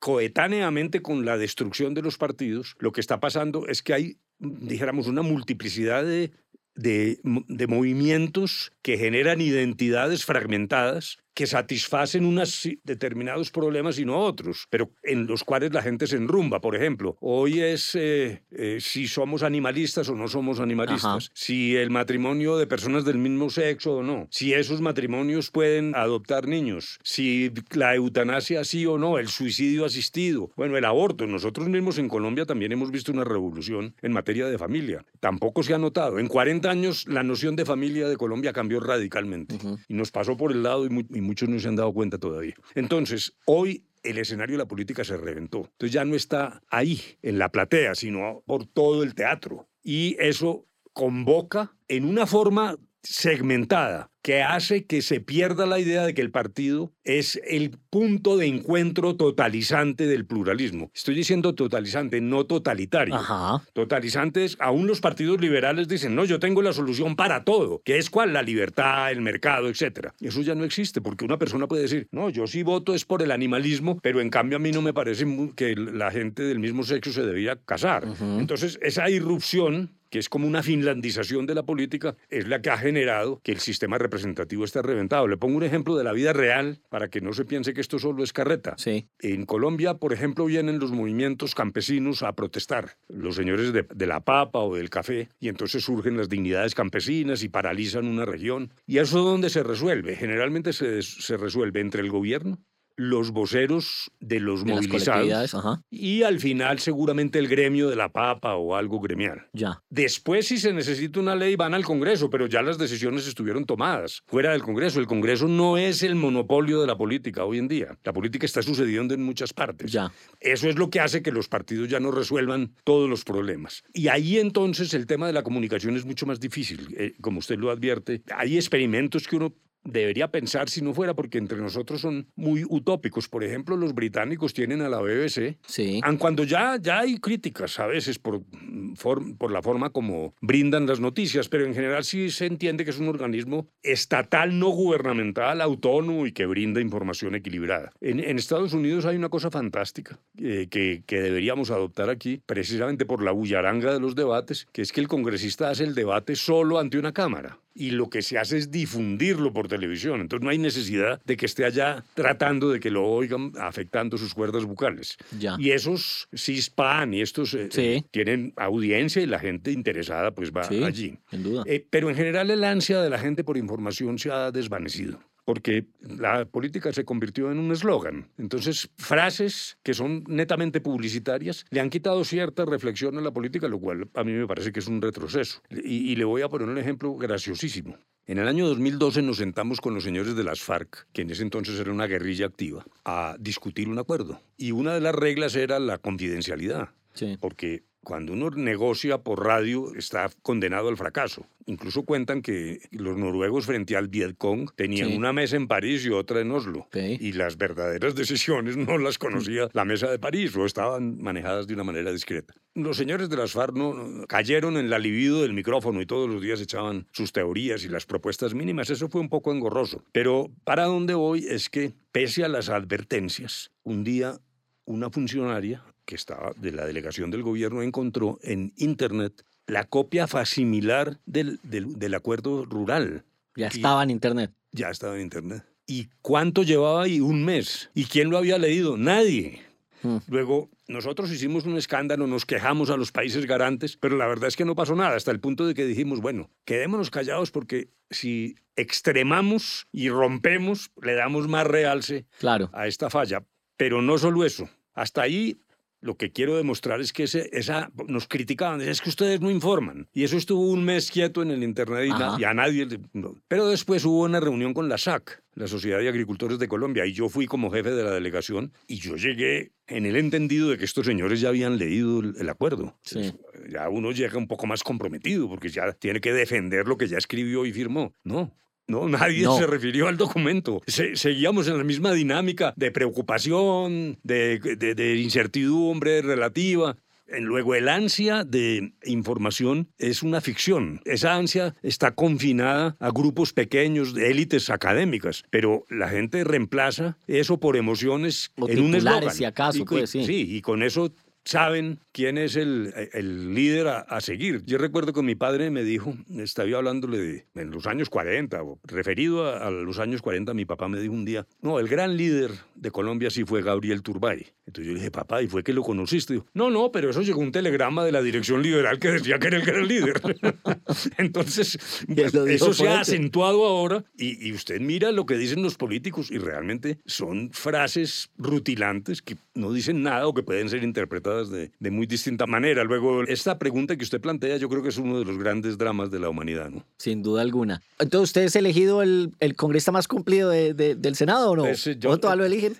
coetáneamente con la destrucción de los partidos, lo que está pasando es que hay, dijéramos, una multiplicidad de, de, movimientos que generan identidades fragmentadas que satisfacen unos determinados problemas y no otros, pero en los cuales la gente se enrumba. Por ejemplo, hoy es eh, eh, si somos animalistas o no somos animalistas, si el matrimonio de personas del mismo sexo o no, si esos matrimonios pueden adoptar niños, si la eutanasia sí o no, el suicidio asistido, bueno, el aborto. Nosotros mismos en Colombia también hemos visto una revolución en materia de familia. Tampoco se ha notado. En 40 años la noción de familia de Colombia cambió radicalmente y nos pasó por el lado y, muchos no se han dado cuenta todavía. Entonces, hoy el escenario de la política se reventó. Entonces ya no está ahí, en la platea, sino por todo el teatro. Y eso convoca en una forma segmentada que hace que se pierda la idea de que el partido es el punto de encuentro totalizante del pluralismo. Estoy diciendo totalizante, no totalitario. Totalizante es, aún los partidos liberales dicen, no, yo tengo la solución para todo, que es cuál, la libertad, el mercado, etc. Eso ya no existe, porque una persona puede decir, no, yo sí voto es por el animalismo, pero en cambio a mí no me parece que la gente del mismo sexo se debía casar. Entonces, esa irrupción que es como una finlandización de la política, es la que ha generado que el sistema representativo esté reventado. Le pongo un ejemplo de la vida real para que no se piense que esto solo es carreta. Sí. En Colombia, por ejemplo, vienen los movimientos campesinos a protestar, los señores de, la papa o del café, y entonces surgen las dignidades campesinas y paralizan una región. ¿Y eso es donde se resuelve? Generalmente se, se resuelve entre el gobierno los voceros de los movilizados y al final seguramente el gremio de la papa o algo gremial. Ya. Después si se necesita una ley van al Congreso, pero ya las decisiones estuvieron tomadas fuera del Congreso. El Congreso no es el monopolio de la política hoy en día. La política está sucediendo en muchas partes. Ya. Eso es lo que hace que los partidos ya no resuelvan todos los problemas. Y ahí entonces el tema de la comunicación es mucho más difícil, eh, como usted lo advierte. Hay experimentos que uno debería pensar si no fuera porque entre nosotros son muy utópicos. Por ejemplo, los británicos tienen a la BBC, sí. aun cuando ya, ya hay críticas a veces por, por la forma como brindan las noticias, pero en general sí se entiende que es un organismo estatal, no gubernamental, autónomo y que brinda información equilibrada. En, Estados Unidos hay una cosa fantástica eh, que, que deberíamos adoptar aquí, precisamente por la bullaranga de los debates, que es que el congresista hace el debate solo ante una cámara y lo que se hace es difundirlo por televisión. Entonces no hay necesidad de que esté allá tratando de que lo oigan afectando sus cuerdas bucales. Y esos CISPAN y estos eh, tienen audiencia y la gente interesada pues va allí. duda. Eh, pero en general el ansia de la gente por información se ha desvanecido porque la política se convirtió en un eslogan. Entonces, frases que son netamente publicitarias le han quitado cierta reflexión a la política, lo cual a mí me parece que es un retroceso. Y, le voy a poner un ejemplo graciosísimo. En el año 2012 nos sentamos con los señores de las FARC, que en ese entonces era una guerrilla activa, a discutir un acuerdo. Y una de las reglas era la confidencialidad. Sí. Porque cuando uno negocia por radio está condenado al fracaso. Incluso cuentan que los noruegos frente al Vietcong tenían una mesa en París y otra en Oslo. Y las verdaderas decisiones no las conocía la mesa de París o estaban manejadas de una manera discreta. Los señores de las FARC no, cayeron en la libido del micrófono y todos los días echaban sus teorías y las propuestas mínimas. Eso fue un poco engorroso. Pero para dónde voy es que, pese a las advertencias, un día una funcionaria que estaba de la delegación del gobierno encontró en Internet la copia facimilar del, del, acuerdo rural. Ya estaba en Internet. Ya estaba en Internet. ¿Y cuánto llevaba ahí? Un mes. ¿Y quién lo había leído? Nadie. Hmm. Luego, nosotros hicimos un escándalo, nos quejamos a los países garantes, pero la verdad es que no pasó nada, hasta el punto de que dijimos, bueno, quedémonos callados porque si extremamos y rompemos, le damos más realce claro. a esta falla. Pero no solo eso. Hasta ahí lo que quiero demostrar es que ese, esa, nos criticaban, es que ustedes no informan. Y eso estuvo un mes quieto en el Internet y, a nadie... Pero después hubo una reunión con la SAC, la Sociedad de Agricultores de Colombia, y yo fui como jefe de la delegación y yo llegué en el entendido de que estos señores ya habían leído el, acuerdo. Ya uno llega un poco más comprometido porque ya tiene que defender lo que ya escribió y firmó. No, no, nadie se refirió al documento. seguíamos en la misma dinámica de preocupación, de, incertidumbre relativa. Luego, el ansia de información es una ficción. Esa ansia está confinada a grupos pequeños de élites académicas, pero la gente reemplaza eso por emociones en un eslogan. si acaso, sí, y con eso saben quién es el, el líder a, seguir. Yo recuerdo que mi padre me dijo, estaba hablándole de en los años 40, o referido a, a, los años 40, mi papá me dijo un día, no, el gran líder de Colombia sí fue Gabriel Turbay. Entonces yo le dije, papá, ¿y fue que lo conociste? No, no, pero eso llegó un telegrama de la dirección liberal que decía que era el gran líder. Entonces, eso se ha acentuado ahora y, y usted mira lo que dicen los políticos y realmente son frases rutilantes que no dicen nada o que pueden ser interpretadas de, de, muy distinta manera. Luego, esta pregunta que usted plantea yo creo que es uno de los grandes dramas de la humanidad, ¿no? Sin duda alguna. Entonces, ¿usted es elegido el, el congresista más cumplido de, del Senado o no? Pues, yo, ¿O todavía lo eligen?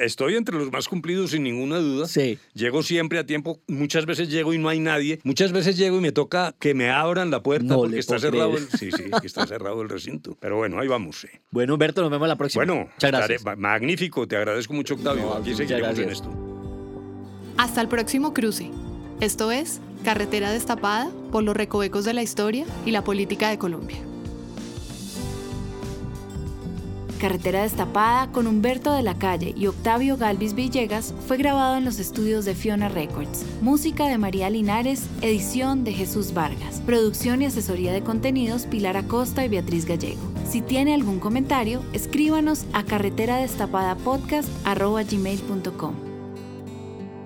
estoy entre los más cumplidos sin ninguna duda. Sí. Llego siempre a tiempo. Muchas veces llego y no hay nadie. Muchas veces llego y me toca que me abran la puerta porque está cerrado el, sí, sí, está cerrado el recinto. Pero bueno, ahí vamos. Bueno, Humberto, nos vemos la próxima. Bueno, muchas gracias. magnífico. Te agradezco mucho, Octavio. Aquí seguiremos en esto. Hasta el próximo cruce. Esto es Carretera Destapada por los recovecos de la historia y la política de Colombia. Carretera Destapada con Humberto de la Calle y Octavio Galvis Villegas fue grabado en los estudios de Fiona Records. Música de María Linares, edición de Jesús Vargas. Producción y asesoría de contenidos Pilar Acosta y Beatriz Gallego. Si tiene algún comentario, escríbanos a carreteradestapadapodcast.gmail.com.